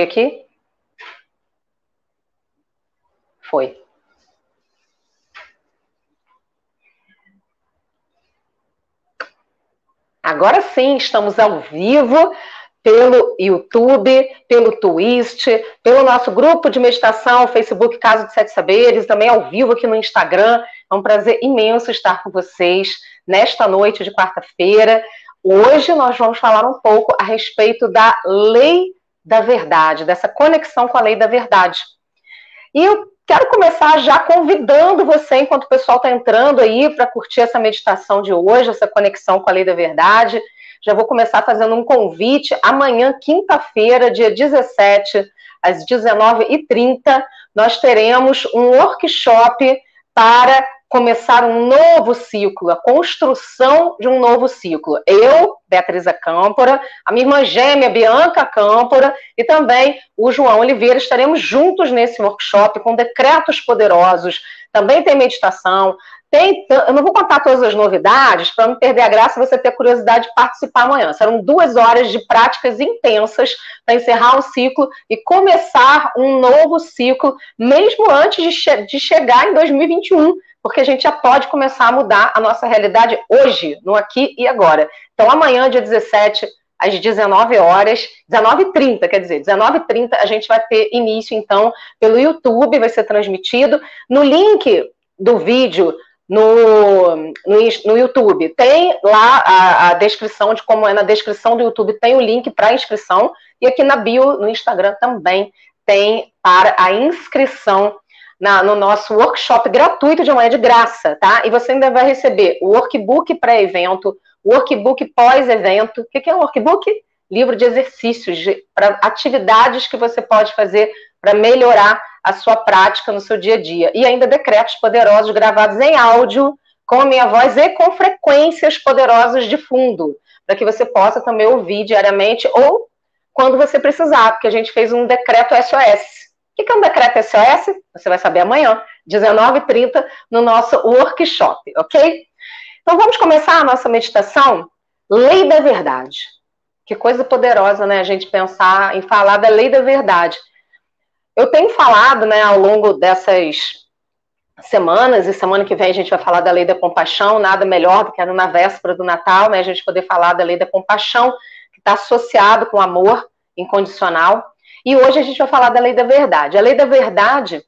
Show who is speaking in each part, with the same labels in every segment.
Speaker 1: aqui? Foi. Agora sim, estamos ao vivo pelo YouTube, pelo Twist, pelo nosso grupo de meditação, Facebook Caso de Sete Saberes, também ao vivo aqui no Instagram. É um prazer imenso estar com vocês nesta noite de quarta-feira. Hoje nós vamos falar um pouco a respeito da lei da verdade, dessa conexão com a lei da verdade. E eu quero começar já convidando você, enquanto o pessoal está entrando aí para curtir essa meditação de hoje, essa conexão com a lei da verdade. Já vou começar fazendo um convite. Amanhã, quinta-feira, dia 17, às 19h30, nós teremos um workshop para começar um novo ciclo, a construção de um novo ciclo. Eu, Beatriz Câmpora, a minha irmã gêmea, Bianca Câmpora, e também o João Oliveira, estaremos juntos nesse workshop com decretos poderosos. Também tem meditação, tem, eu não vou contar todas as novidades para não perder a graça você ter curiosidade de participar amanhã. Serão duas horas de práticas intensas para encerrar um ciclo e começar um novo ciclo, mesmo antes de, che de chegar em 2021 porque a gente já pode começar a mudar a nossa realidade hoje, no aqui e agora. Então, amanhã, dia 17, às 19 horas, 19h30, quer dizer, 19h30, a gente vai ter início, então, pelo YouTube, vai ser transmitido. No link do vídeo no, no, no, YouTube. Tem lá a, a, descrição de como é na descrição do YouTube, tem o link para inscrição. E aqui na bio, no Instagram, também tem para a inscrição na, no nosso workshop gratuito de amanhã de graça, tá? E você ainda vai receber o workbook pré-evento, o workbook pós-evento. O que é um workbook? Livro de exercícios para atividades que você pode fazer para melhorar a sua prática no seu dia a dia. E ainda decretos poderosos gravados em áudio, com a minha voz e com frequências poderosas de fundo, para que você possa também ouvir diariamente ou quando você precisar, porque a gente fez um decreto SOS o que é um decreto SOS? Você vai saber amanhã, 19h30, no nosso workshop, ok? Então vamos começar a nossa meditação. Lei da verdade. Que coisa poderosa, né? A gente pensar em falar da lei da verdade. Eu tenho falado, né, ao longo dessas semanas, e semana que vem a gente vai falar da lei da compaixão, nada melhor do que na véspera do Natal, né, a gente poder falar da lei da compaixão, que está associado com amor incondicional. E hoje a gente vai falar da lei da verdade. A lei da verdade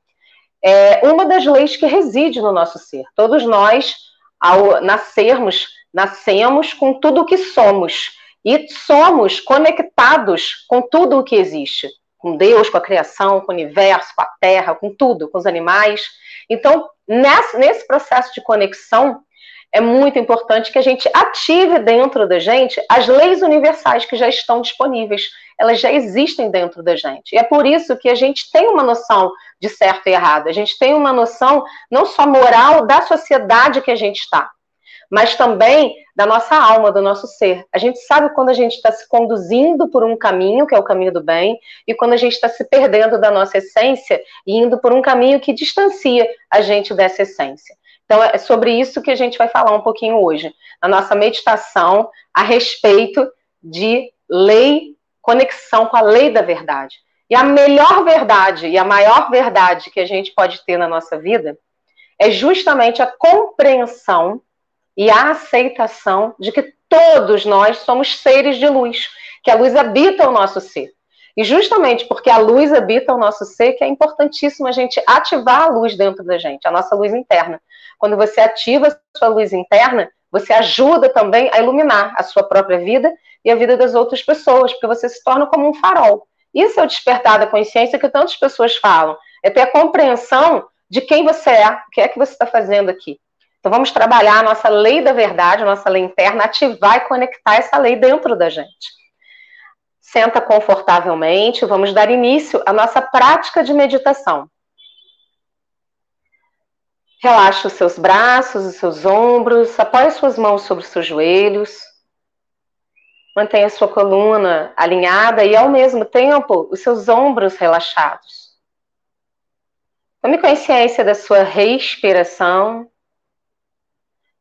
Speaker 1: é uma das leis que reside no nosso ser. Todos nós, ao nascermos, nascemos com tudo o que somos. E somos conectados com tudo o que existe. Com Deus, com a criação, com o universo, com a terra, com tudo, com os animais. Então, nesse processo de conexão, é muito importante que a gente ative dentro da gente as leis universais que já estão disponíveis elas já existem dentro da gente. E é por isso que a gente tem uma noção de certo e errado. A gente tem uma noção não só moral da sociedade que a gente está, mas também da nossa alma, do nosso ser. A gente sabe quando a gente está se conduzindo por um caminho, que é o caminho do bem, e quando a gente está se perdendo da nossa essência e indo por um caminho que distancia a gente dessa essência. Então, é sobre isso que a gente vai falar um pouquinho hoje, na nossa meditação a respeito de lei conexão com a lei da verdade. E a melhor verdade e a maior verdade que a gente pode ter na nossa vida é justamente a compreensão e a aceitação de que todos nós somos seres de luz, que a luz habita o nosso ser. E justamente porque a luz habita o nosso ser, que é importantíssimo a gente ativar a luz dentro da gente, a nossa luz interna. Quando você ativa a sua luz interna, você ajuda também a iluminar a sua própria vida e a vida das outras pessoas, porque você se torna como um farol. Isso é o despertar da consciência que tantas pessoas falam. É ter a compreensão de quem você é, o que é que você está fazendo aqui. Então vamos trabalhar a nossa lei da verdade, a nossa lei interna, ativar e conectar essa lei dentro da gente. Senta confortavelmente, vamos dar início à nossa prática de meditação. Relaxe os seus braços, os seus ombros, apoie suas mãos sobre os seus joelhos. Mantenha sua coluna alinhada e, ao mesmo tempo, os seus ombros relaxados. Tome consciência da sua respiração.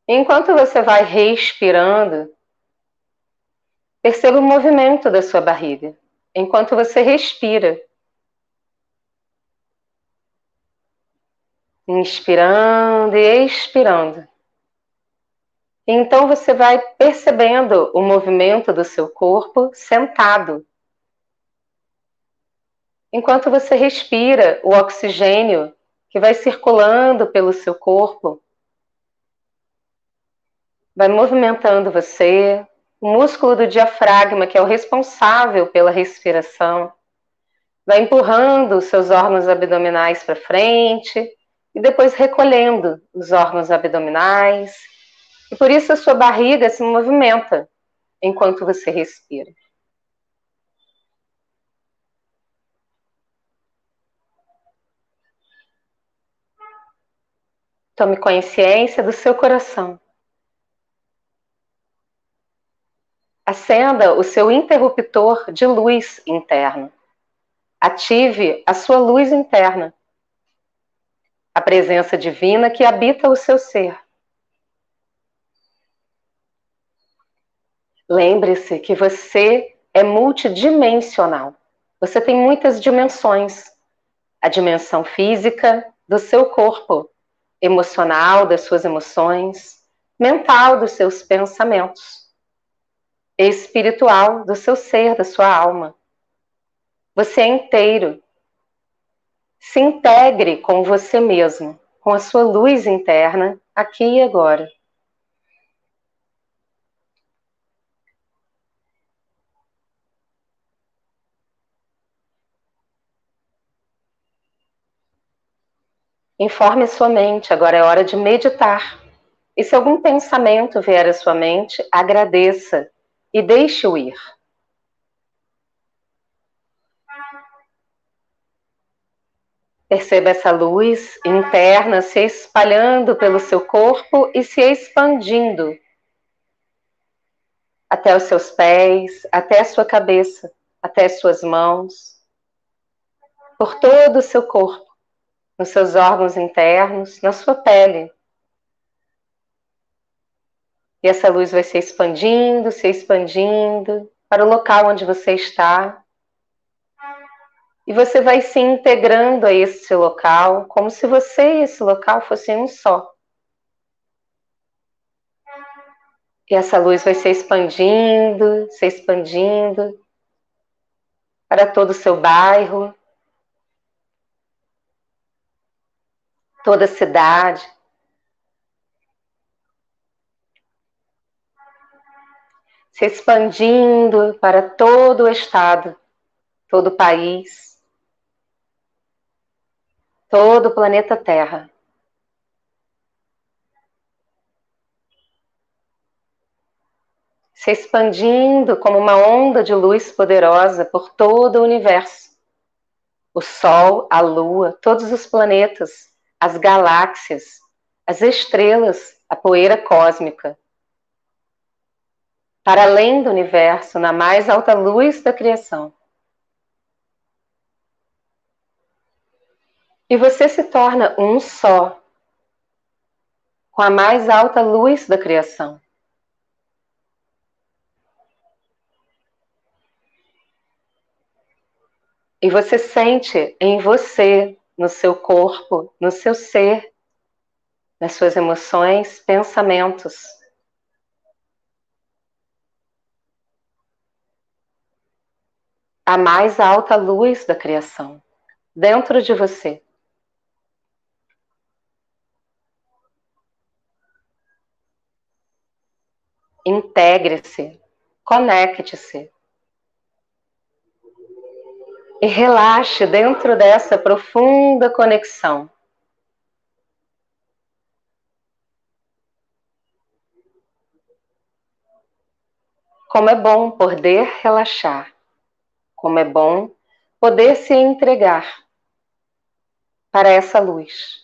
Speaker 1: Enquanto você vai respirando, perceba o movimento da sua barriga. enquanto você respira. Inspirando e expirando. Então você vai percebendo o movimento do seu corpo sentado. Enquanto você respira o oxigênio que vai circulando pelo seu corpo, vai movimentando você, o músculo do diafragma, que é o responsável pela respiração, vai empurrando os seus órgãos abdominais para frente e depois recolhendo os órgãos abdominais e por isso a sua barriga se movimenta enquanto você respira. Tome consciência do seu coração. Acenda o seu interruptor de luz interno. Ative a sua luz interna. A presença divina que habita o seu ser. Lembre-se que você é multidimensional. Você tem muitas dimensões. A dimensão física do seu corpo, emocional das suas emoções, mental dos seus pensamentos, espiritual do seu ser, da sua alma. Você é inteiro. Se integre com você mesmo, com a sua luz interna, aqui e agora. Informe sua mente, agora é hora de meditar. E se algum pensamento vier à sua mente, agradeça e deixe-o ir. Perceba essa luz interna se espalhando pelo seu corpo e se expandindo até os seus pés, até a sua cabeça, até as suas mãos, por todo o seu corpo nos seus órgãos internos, na sua pele. E essa luz vai se expandindo, se expandindo para o local onde você está. E você vai se integrando a esse local, como se você e esse local fossem um só. E essa luz vai se expandindo, se expandindo para todo o seu bairro, toda a cidade. Se expandindo para todo o estado, todo o país, todo o planeta Terra. se expandindo como uma onda de luz poderosa por todo o universo. O Sol, a Lua, todos os planetas, as galáxias, as estrelas, a poeira cósmica. Para além do universo, na mais alta luz da criação. E você se torna um só com a mais alta luz da criação. E você sente em você no seu corpo, no seu ser, nas suas emoções, pensamentos. A mais alta luz da criação dentro de você. Integre-se, conecte-se e relaxe dentro dessa profunda conexão. Como é bom poder relaxar, como é bom poder se entregar para essa luz.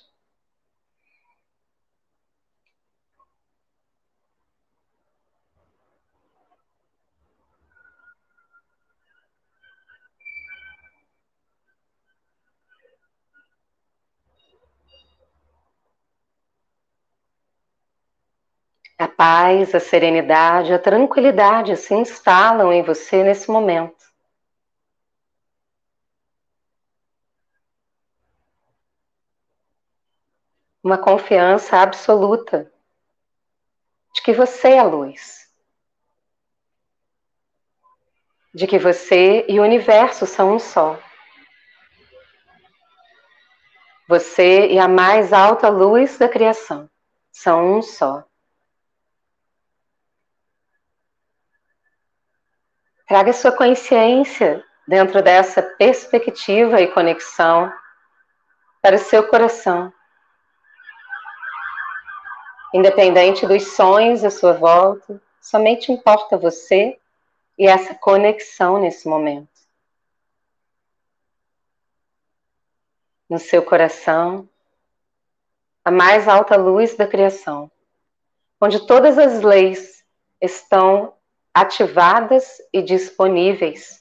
Speaker 1: A paz, a serenidade, a tranquilidade se instalam em você nesse momento. Uma confiança absoluta de que você é a luz, de que você e o universo são um só. Você e a mais alta luz da criação são um só. Traga sua consciência dentro dessa perspectiva e conexão para o seu coração. Independente dos sonhos à sua volta, somente importa você e essa conexão nesse momento. No seu coração, a mais alta luz da criação, onde todas as leis estão ativadas e disponíveis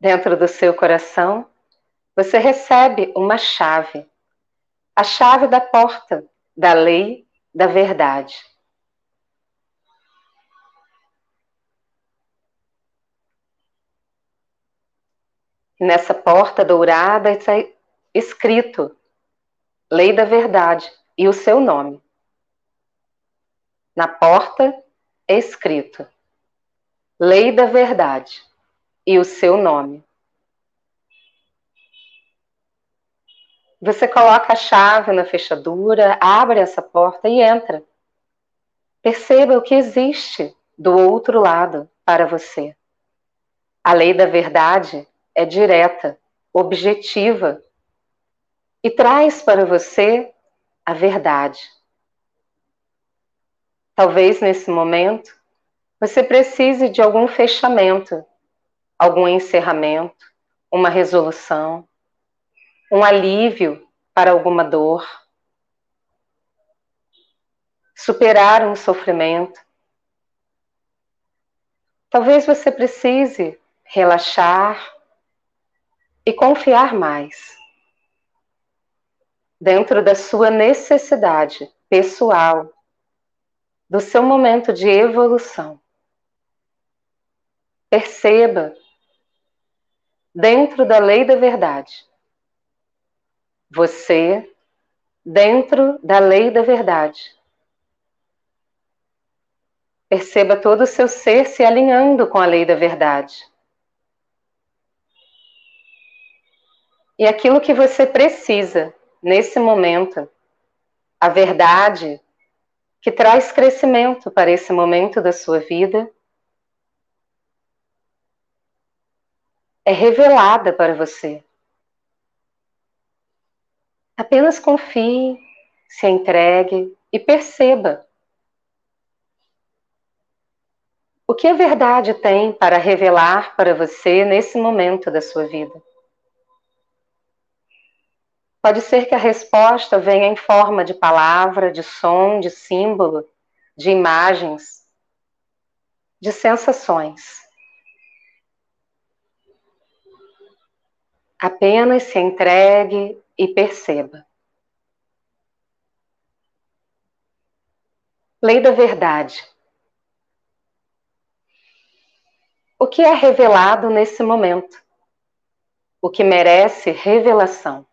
Speaker 1: dentro do seu coração, você recebe uma chave, a chave da porta da lei da verdade. Nessa porta dourada escrito Lei da Verdade e o seu nome. Na porta é escrito Lei da Verdade e o seu nome. Você coloca a chave na fechadura, abre essa porta e entra. Perceba o que existe do outro lado para você. A lei da verdade é direta, objetiva e traz para você a verdade. Talvez nesse momento você precise de algum fechamento algum encerramento, uma resolução, um alívio para alguma dor, superar um sofrimento. Talvez você precise relaxar e confiar mais dentro da sua necessidade pessoal, do seu momento de evolução. Perceba dentro da lei da verdade. Você dentro da lei da verdade. Perceba todo o seu ser se alinhando com a lei da verdade. E aquilo que você precisa nesse momento, a verdade que traz crescimento para esse momento da sua vida, é revelada para você. Apenas confie, se entregue e perceba o que a verdade tem para revelar para você nesse momento da sua vida. Pode ser que a resposta venha em forma de palavra, de som, de símbolo, de imagens, de sensações. Apenas se entregue e perceba. Lei da verdade. O que é revelado nesse momento? O que merece revelação?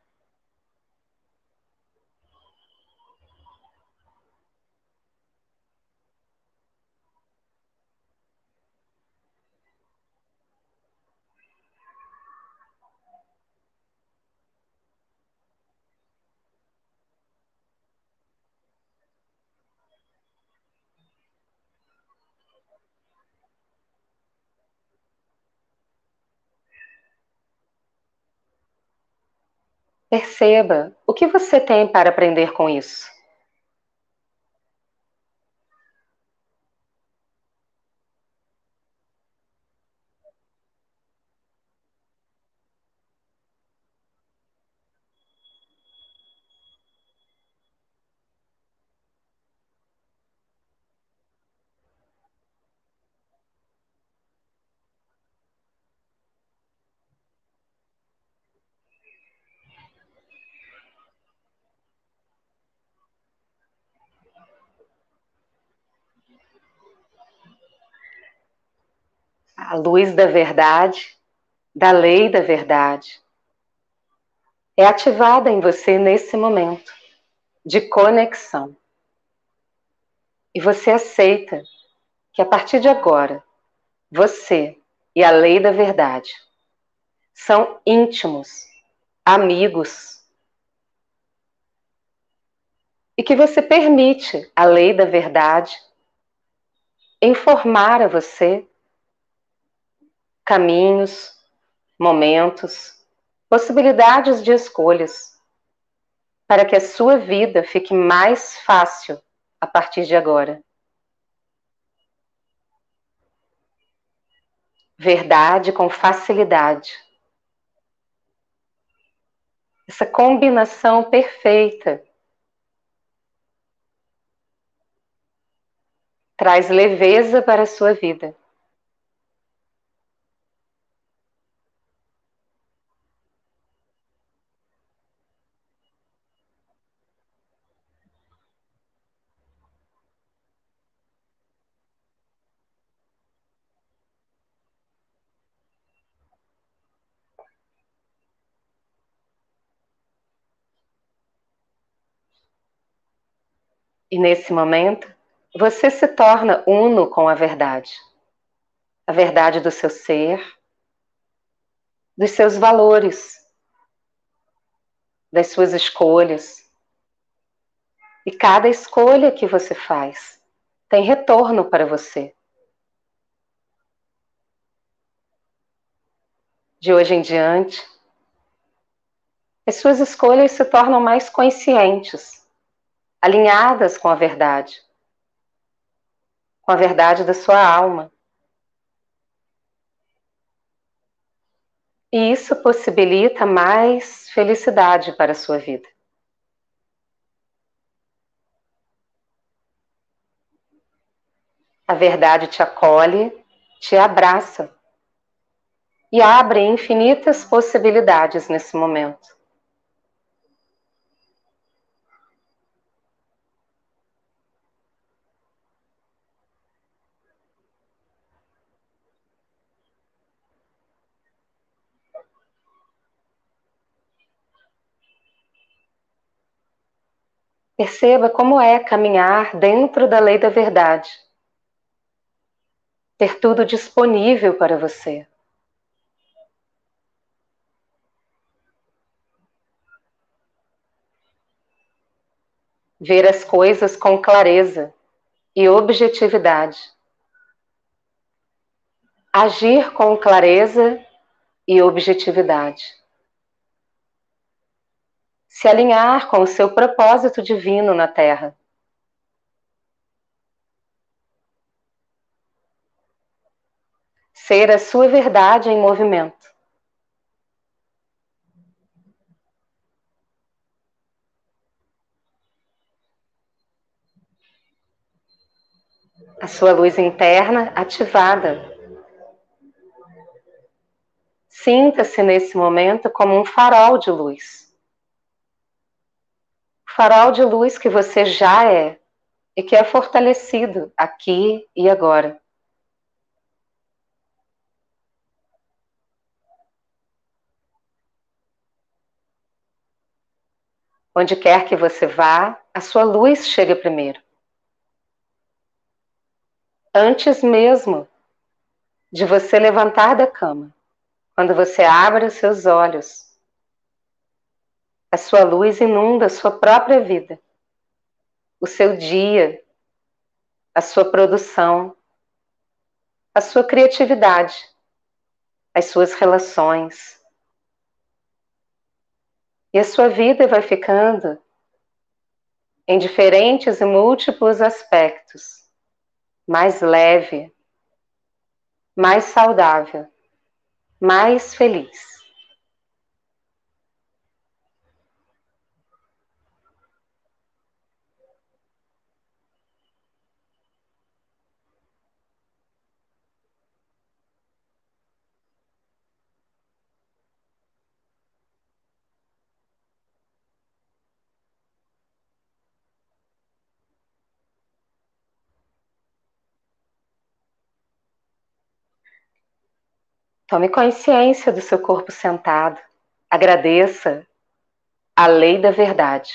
Speaker 1: Perceba o que você tem para aprender com isso. A luz da verdade, da lei da verdade, é ativada em você nesse momento de conexão. E você aceita que a partir de agora, você e a lei da verdade são íntimos, amigos. E que você permite a lei da verdade informar a você caminhos, momentos, possibilidades de escolhas, para que a sua vida fique mais fácil a partir de agora. Verdade com facilidade. Essa combinação perfeita traz leveza para a sua vida. E nesse momento, você se torna uno com a verdade. A verdade do seu ser, dos seus valores, das suas escolhas. E cada escolha que você faz tem retorno para você. De hoje em diante, as suas escolhas se tornam mais conscientes alinhadas com a verdade, com a verdade da sua alma. E isso possibilita mais felicidade para a sua vida. A verdade te acolhe, te abraça e abre infinitas possibilidades nesse momento. Perceba como é caminhar dentro da lei da verdade. Ter tudo disponível para você. Ver as coisas com clareza e objetividade. Agir com clareza e objetividade se alinhar com o seu propósito divino na Terra. Ser a sua verdade em movimento. A sua luz interna ativada. Sinta-se nesse momento como um farol de luz farol de luz que você já é e que é fortalecido aqui e agora. Onde quer que você vá, a sua luz chega primeiro. Antes mesmo de você levantar da cama, quando você abre os seus olhos, a sua luz inunda a sua própria vida, o seu dia, a sua produção, a sua criatividade, as suas relações. E a sua vida vai ficando em diferentes e múltiplos aspectos mais leve, mais saudável, mais feliz. Tome consciência do seu corpo sentado. Agradeça a lei da verdade.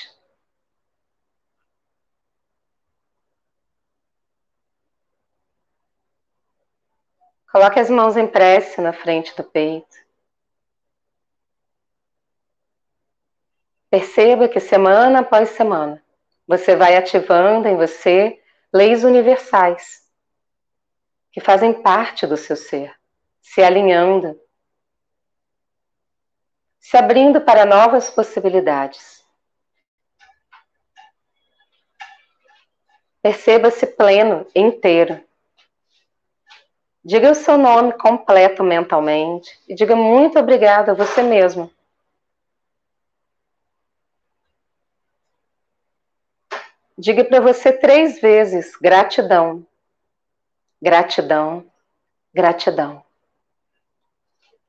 Speaker 1: Coloque as mãos em prece na frente do peito. Perceba que semana após semana você vai ativando em você leis universais que fazem parte do seu ser, se alinhando, se abrindo para novas possibilidades. Perceba-se pleno, inteiro. Diga o seu nome completo mentalmente e diga muito obrigado a você mesmo Diga para você três vezes: gratidão, gratidão, gratidão.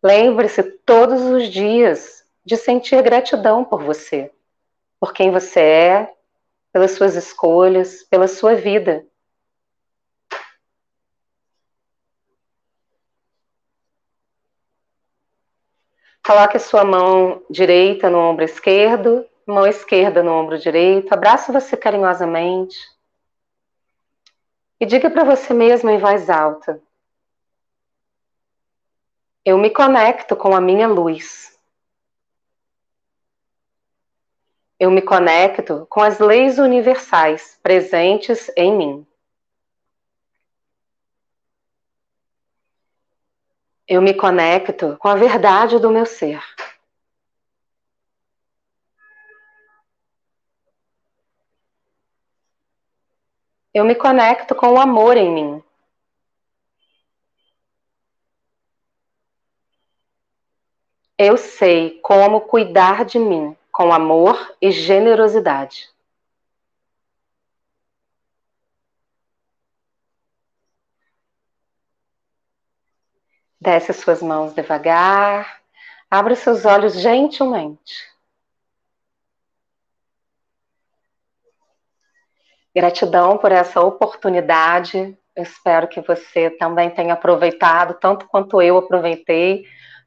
Speaker 1: Lembre-se todos os dias de sentir gratidão por você, por quem você é, pelas suas escolhas, pela sua vida. Coloque a sua mão direita no ombro esquerdo mão esquerda no ombro direito, abraço você carinhosamente e diga para você mesmo em voz alta: Eu me conecto com a minha luz. Eu me conecto com as leis universais presentes em mim. Eu me conecto com a verdade do meu ser. Eu me conecto com o amor em mim. Eu sei como cuidar de mim com amor e generosidade. Desce suas mãos devagar, abra seus olhos gentilmente. Gratidão por essa oportunidade. Eu espero que você também tenha aproveitado, tanto quanto eu aproveitei.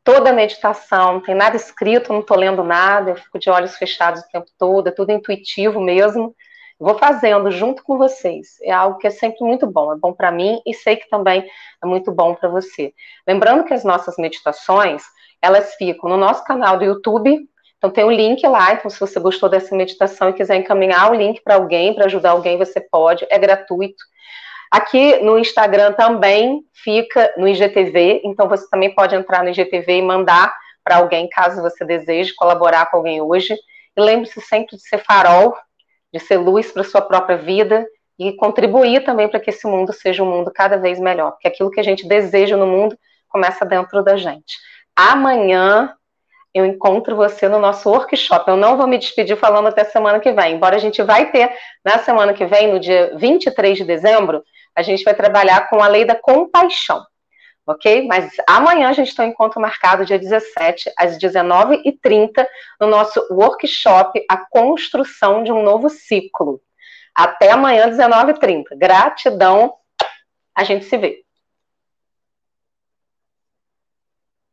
Speaker 1: Toda a meditação, não tem nada escrito, não estou lendo nada, eu fico de olhos fechados o tempo todo, é tudo intuitivo mesmo. Vou fazendo junto com vocês. É algo que é sempre muito bom. É bom para mim e sei que também é muito bom para você. Lembrando que as nossas meditações, elas ficam no nosso canal do YouTube, então tem o um link lá, então se você gostou dessa meditação e quiser encaminhar o link para alguém, para ajudar alguém, você pode, é gratuito. Aqui no Instagram também fica no IGTV, então você também pode entrar no IGTV e mandar para alguém, caso você deseje colaborar com alguém hoje. E lembre-se sempre de ser farol, de ser luz para sua própria vida e contribuir também para que esse mundo seja um mundo cada vez melhor, porque aquilo que a gente deseja no mundo começa dentro da gente. Amanhã eu encontro você no nosso workshop. Eu não vou me despedir falando até semana que vem, embora a gente vai ter na semana que vem, no dia 23 de dezembro, a gente vai trabalhar com a lei da compaixão. Ok? Mas amanhã a gente tem um encontro marcado, dia 17, às 19h30, no nosso workshop A Construção de um Novo Ciclo. Até amanhã, 19h30. Gratidão. A gente se vê.